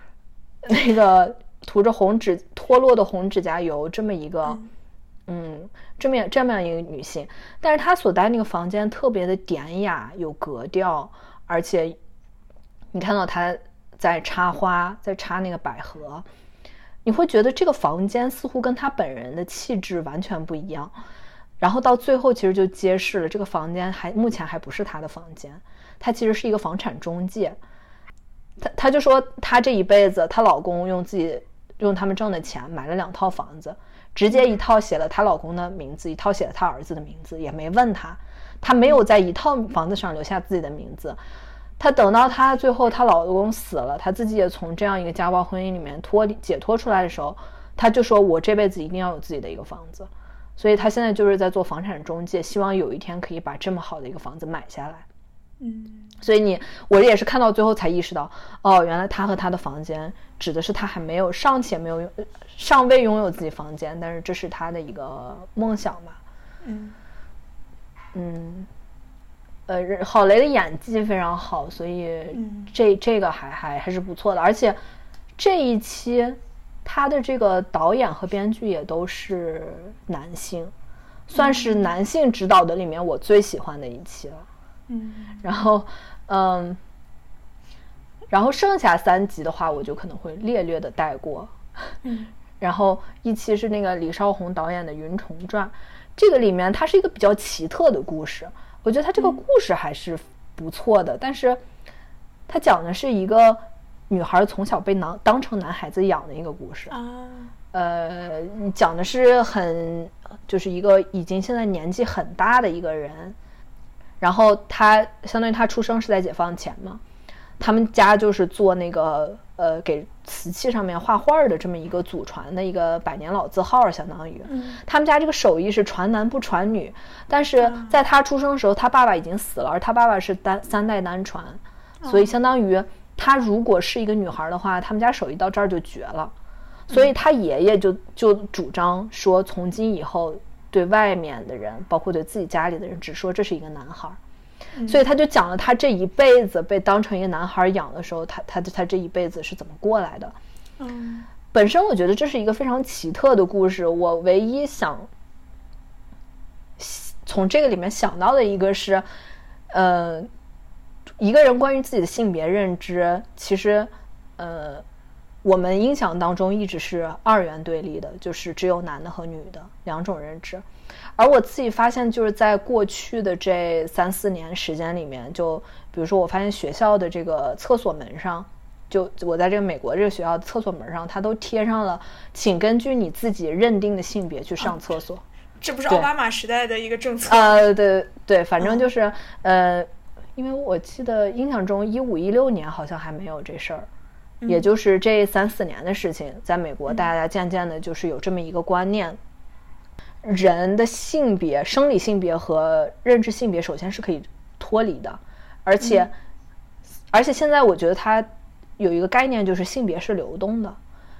那个涂着红指脱落的红指甲油，这么一个，嗯，这么样这么样一个女性，但是她所在那个房间特别的典雅有格调，而且你看到她在插花，在插那个百合。你会觉得这个房间似乎跟她本人的气质完全不一样，然后到最后其实就揭示了这个房间还目前还不是她的房间，她其实是一个房产中介。她她就说她这一辈子，她老公用自己用他们挣的钱买了两套房子，直接一套写了她老公的名字，一套写了她儿子的名字，也没问她，她没有在一套房子上留下自己的名字。她等到她最后她老公死了，她自己也从这样一个家暴婚姻里面脱解脱出来的时候，她就说：“我这辈子一定要有自己的一个房子。”所以她现在就是在做房产中介，希望有一天可以把这么好的一个房子买下来。嗯，所以你我也是看到最后才意识到，哦，原来他和他的房间指的是他还没有尚且没有拥尚未拥有自己房间，但是这是他的一个梦想吧。嗯。嗯，呃，郝雷的演技非常好，所以这这个还还还是不错的。而且这一期他的这个导演和编剧也都是男性，算是男性指导的里面我最喜欢的一期了。嗯，然后嗯，然后剩下三集的话，我就可能会略略的带过。嗯，然后一期是那个李少红导演的《云虫传》。这个里面它是一个比较奇特的故事，我觉得它这个故事还是不错的，但是它讲的是一个女孩从小被男当成男孩子养的一个故事啊，呃，讲的是很就是一个已经现在年纪很大的一个人，然后他相当于他出生是在解放前嘛，他们家就是做那个呃给。瓷器上面画画的这么一个祖传的一个百年老字号，相当于，他们家这个手艺是传男不传女，但是在他出生的时候，他爸爸已经死了，而他爸爸是单三代单传，所以相当于他如果是一个女孩的话，他们家手艺到这儿就绝了，所以他爷爷就就主张说，从今以后对外面的人，包括对自己家里的人，只说这是一个男孩。所以他就讲了他这一辈子被当成一个男孩养的时候，他他他这一辈子是怎么过来的。嗯，本身我觉得这是一个非常奇特的故事。我唯一想从这个里面想到的一个是，呃，一个人关于自己的性别认知，其实呃，我们印象当中一直是二元对立的，就是只有男的和女的两种认知。而我自己发现，就是在过去的这三四年时间里面，就比如说，我发现学校的这个厕所门上，就我在这个美国这个学校的厕所门上，它都贴上了，请根据你自己认定的性别去上厕所。这不是奥巴马时代的一个政策？呃，对对，反正就是呃，因为我记得印象中一五一六年好像还没有这事儿，也就是这三四年的事情，在美国大家渐渐的就是有这么一个观念。人的性别、生理性别和认知性别，首先是可以脱离的，而且，而且现在我觉得它有一个概念，就是性别是流动的。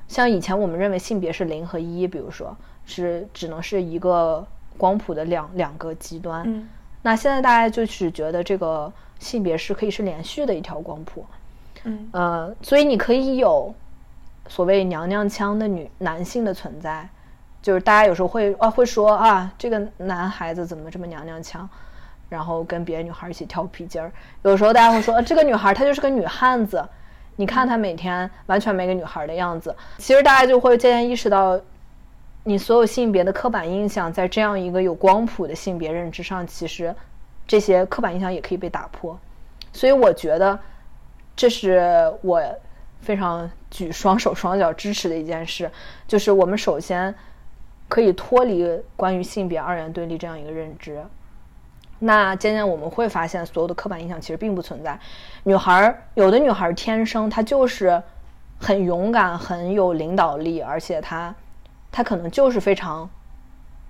像以前我们认为性别是零和一，比如说是只能是一个光谱的两两个极端。嗯，那现在大家就是觉得这个性别是可以是连续的一条光谱。嗯，呃，所以你可以有所谓娘娘腔的女男性的存在。就是大家有时候会啊会说啊这个男孩子怎么这么娘娘腔，然后跟别的女孩一起跳皮筋儿。有时候大家会说这个女孩她就是个女汉子，你看她每天完全没个女孩的样子。其实大家就会渐渐意识到，你所有性别的刻板印象在这样一个有光谱的性别认知上，其实这些刻板印象也可以被打破。所以我觉得这是我非常举双手双脚支持的一件事，就是我们首先。可以脱离关于性别二元对立这样一个认知，那渐渐我们会发现，所有的刻板印象其实并不存在。女孩儿有的女孩儿天生她就是很勇敢、很有领导力，而且她她可能就是非常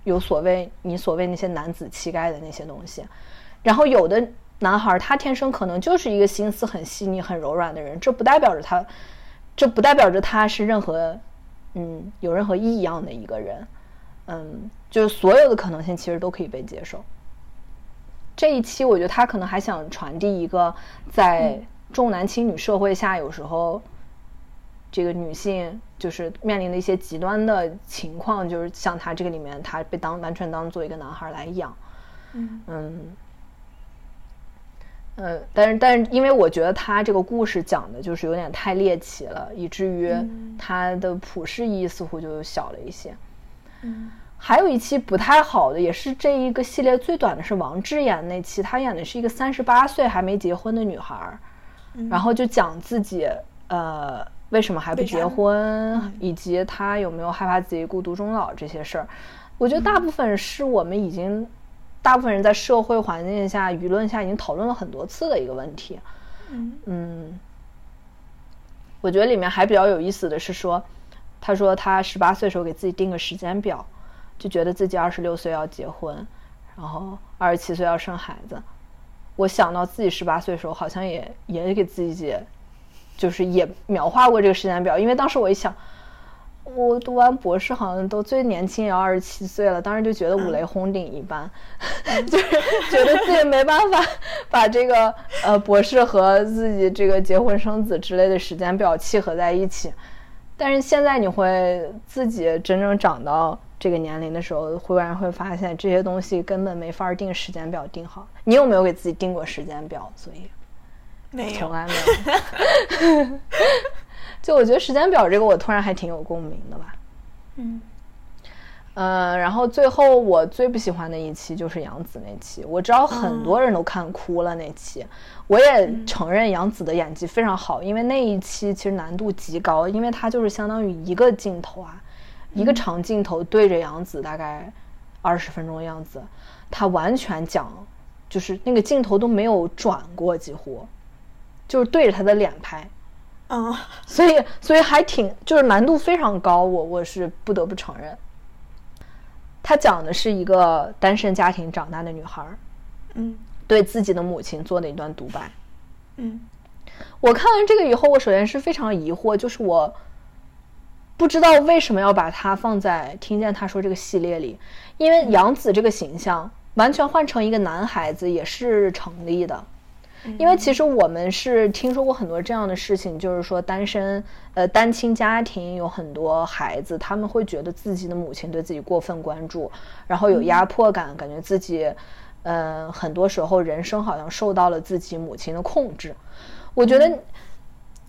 有所谓你所谓那些男子气概的那些东西。然后有的男孩他天生可能就是一个心思很细腻、很柔软的人，这不代表着他，这不代表着他是任何嗯有任何异样的一个人。嗯，就是所有的可能性其实都可以被接受。这一期我觉得他可能还想传递一个，在重男轻女社会下，有时候这个女性就是面临的一些极端的情况，就是像他这个里面，他被当完全当做一个男孩来养。嗯嗯，呃，但是但是，因为我觉得他这个故事讲的就是有点太猎奇了，以至于他的普世意义似乎就小了一些。嗯还有一期不太好的，也是这一个系列最短的，是王志演那期，他演的是一个三十八岁还没结婚的女孩，然后就讲自己呃为什么还不结婚，以及他有没有害怕自己孤独终老这些事儿。我觉得大部分是我们已经，大部分人在社会环境下、舆论下已经讨论了很多次的一个问题。嗯，我觉得里面还比较有意思的是说。他说他十八岁时候给自己定个时间表，就觉得自己二十六岁要结婚，然后二十七岁要生孩子。我想到自己十八岁的时候，好像也也给自己，就是也描画过这个时间表。因为当时我一想，我读完博士好像都最年轻也要二十七岁了，当时就觉得五雷轰顶一般，就是觉得自己没办法把这个呃博士和自己这个结婚生子之类的时间表契合在一起。但是现在你会自己真正长到这个年龄的时候，忽然会发现这些东西根本没法定时间表定好。你有没有给自己定过时间表？所以没有，从来没有。就我觉得时间表这个，我突然还挺有共鸣的吧。嗯，呃，然后最后我最不喜欢的一期就是杨紫那期，我知道很多人都看哭了那期，我也承认杨紫的演技非常好，因为那一期其实难度极高，因为它就是相当于一个镜头啊，一个长镜头对着杨紫大概二十分钟的样子，他完全讲，就是那个镜头都没有转过，几乎就是对着他的脸拍。嗯，所以所以还挺就是难度非常高，我我是不得不承认。他讲的是一个单身家庭长大的女孩，嗯对自己的母亲做的一段独白。嗯我看完这个以后，我首先是非常疑惑，就是我不知道为什么要把它放在听见他说这个系列里，因为杨紫这个形象完全换成一个男孩子也是成立的。因为其实我们是听说过很多这样的事情，就是说单身呃单亲家庭有很多孩子，他们会觉得自己的母亲对自己过分关注，然后有压迫感，感觉自己呃很多时候人生好像受到了自己母亲的控制。我觉得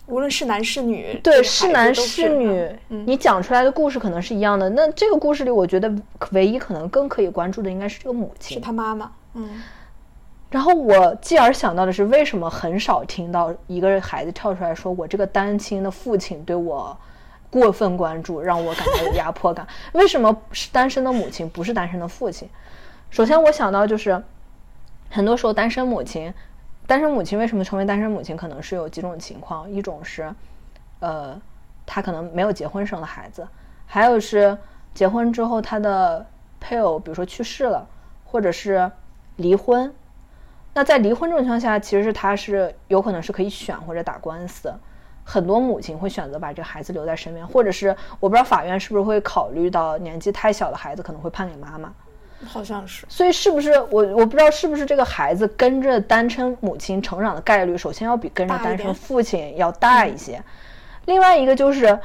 无论是男是女，对是男是女，嗯你讲出来的故事可能是一样的。那这个故事里，我觉得唯一可能更可以关注的应该是这个母亲是。他妈妈，嗯然后我继而想到的是，为什么很少听到一个孩子跳出来说：“我这个单亲的父亲对我过分关注，让我感到有压迫感。”为什么是单身的母亲，不是单身的父亲？首先，我想到就是，很多时候单身母亲，单身母亲为什么成为单身母亲，可能是有几种情况，一种是，呃，她可能没有结婚生的孩子，还有是结婚之后她的配偶，比如说去世了，或者是离婚。那在离婚这种情况下，其实是他是有可能是可以选或者打官司，很多母亲会选择把这个孩子留在身边，或者是我不知道法院是不是会考虑到年纪太小的孩子可能会判给妈妈，好像是，所以是不是我我不知道是不是这个孩子跟着单身母亲成长的概率，首先要比跟着单身父亲要大一些，另外一个就是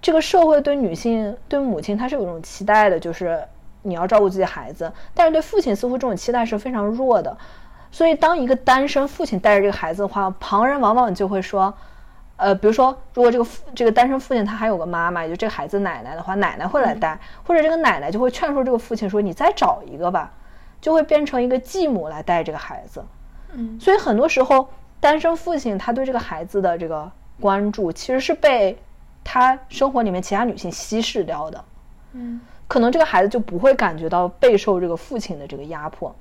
这个社会对女性对母亲她是有一种期待的，就是你要照顾自己孩子，但是对父亲似乎这种期待是非常弱的。所以，当一个单身父亲带着这个孩子的话，旁人往往就会说，呃，比如说，如果这个父这个单身父亲他还有个妈妈，也就这个孩子奶奶的话，奶奶会来带，或者这个奶奶就会劝说这个父亲说：“你再找一个吧。”就会变成一个继母来带这个孩子。嗯所以很多时候，单身父亲他对这个孩子的这个关注，其实是被他生活里面其他女性稀释掉的。嗯可能这个孩子就不会感觉到备受这个父亲的这个压迫。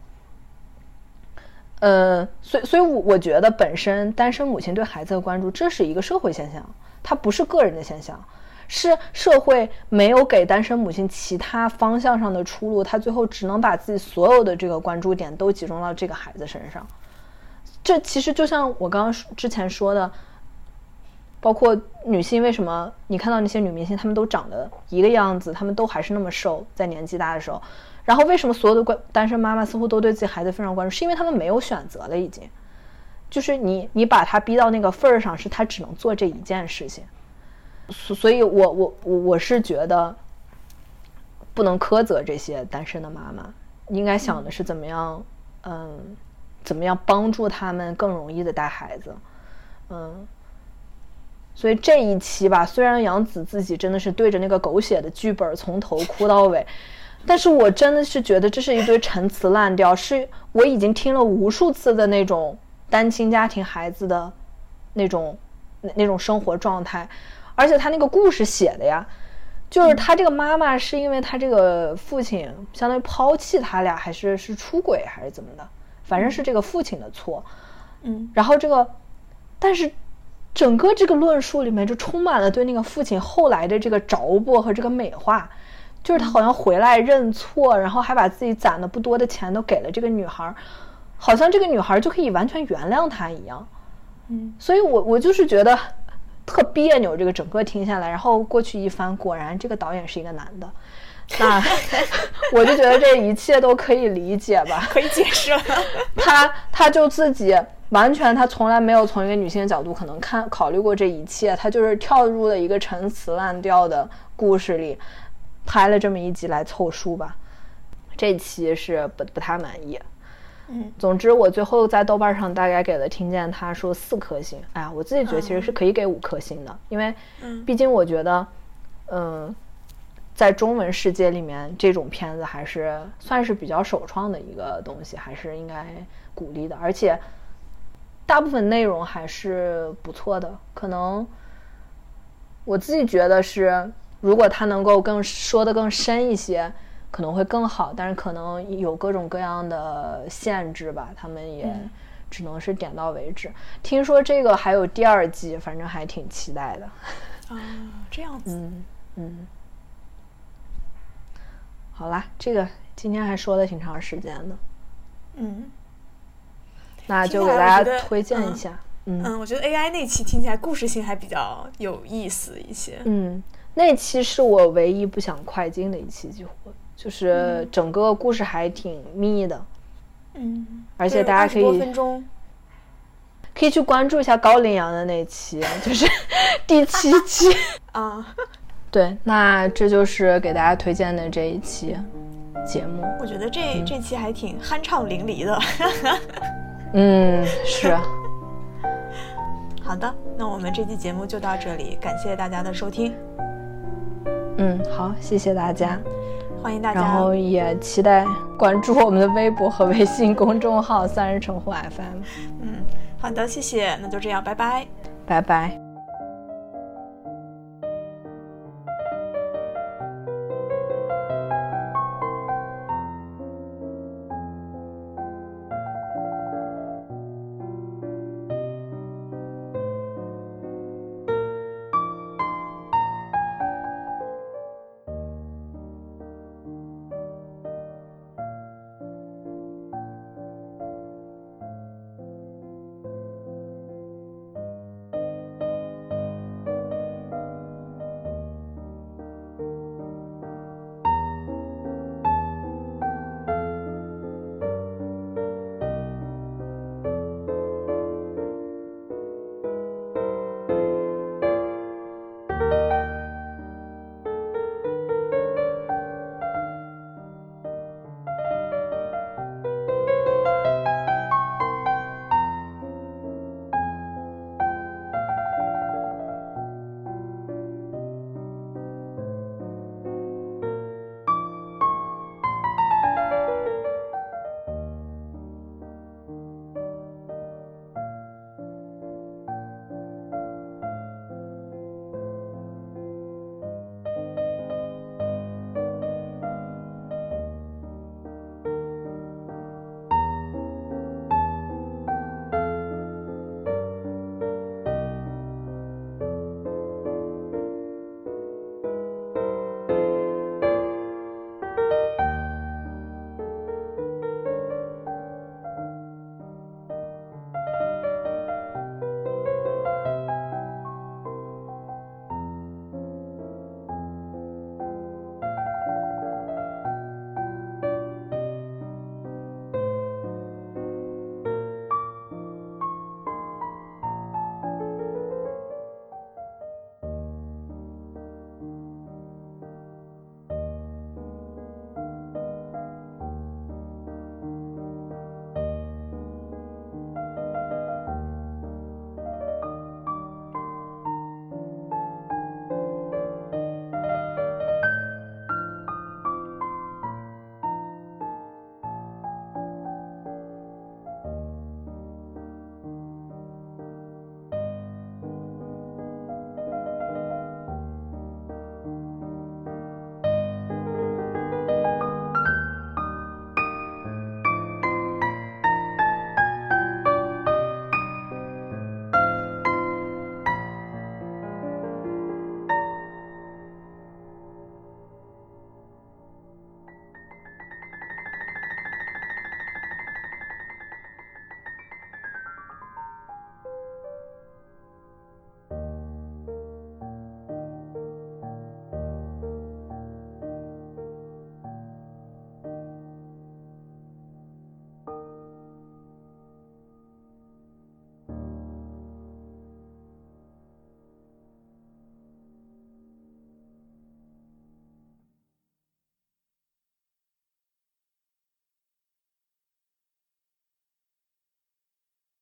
呃，所以，所以我我觉得本身单身母亲对孩子的关注，这是一个社会现象，它不是个人的现象，是社会没有给单身母亲其他方向上的出路，她最后只能把自己所有的这个关注点都集中到这个孩子身上。这其实就像我刚刚之前说的，包括女性为什么你看到那些女明星，她们都长得一个样子，她们都还是那么瘦，在年纪大的时候，然后为什么所有的关单身妈妈似乎都对自己孩子非常关注？是因为他们没有选择了，已经，就是你你把她逼到那个份儿上，是她只能做这一件事情。所所以我我我我是觉得，不能苛责这些单身的妈妈，应该想的是怎么样，嗯，怎么样帮助他们更容易的带孩子，嗯。所以这一期吧，虽然杨紫自己真的是对着那个狗血的剧本从头哭到尾，但是我真的是觉得这是一堆陈词滥调，是我已经听了无数次的那种单亲家庭孩子的那种那那种生活状态，而且他那个故事写的呀，就是他这个妈妈是因为他这个父亲相当于抛弃他俩，还是是出轨还是怎么的，反正是这个父亲的错，嗯。然后这个，但是整个这个论述里面就充满了对那个父亲后来的这个着补和这个美化，就是他好像回来认错，然后还把自己攒的不多的钱都给了这个女孩儿，好像这个女孩儿就可以完全原谅他一样。嗯所以我我就是觉得，特别扭，这个整个听下来，然后过去一翻，果然这个导演是一个男的，那 我就觉得这一切都可以理解吧。可以解释了。他他就自己完全，他从来没有从一个女性的角度可能看考虑过这一切，他就是跳入了一个陈词滥调的故事里，拍了这么一集来凑数吧。这期是不不太满意。嗯，总之我最后在豆瓣上大概给了听见他说四颗星。哎呀，我自己觉得其实是可以给五颗星的，因为嗯毕竟我觉得，嗯，在中文世界里面，这种片子还是算是比较首创的一个东西，还是应该鼓励的。而且大部分内容还是不错的，可能我自己觉得是，如果他能够更说的更深一些。可能会更好，但是可能有各种各样的限制吧，他们也只能是点到为止。听说这个还有第二季，反正还挺期待的。啊，这样子，嗯嗯，好啦，这个今天还说了挺长时间的，嗯那就给大家推荐一下。嗯嗯，我觉得 AI 那期听起来故事性还比较有意思一些。嗯，那期是我唯一不想快进的一期，几乎就是整个故事还挺密的。嗯，而且大家可以多分钟，可以去关注一下高羚羊的那期，就是第七期。啊，对，那这就是给大家推荐的这一期节目。我觉得这、这期还挺酣畅淋漓的。嗯，是。好的，那我们这期节目就到这里，感谢大家的收听，嗯，好，谢谢大家。欢迎大家。然后也期待关注我们的微博和微信公众号“三人成虎 FM”。嗯，好的，谢谢，那就这样，拜拜。拜拜。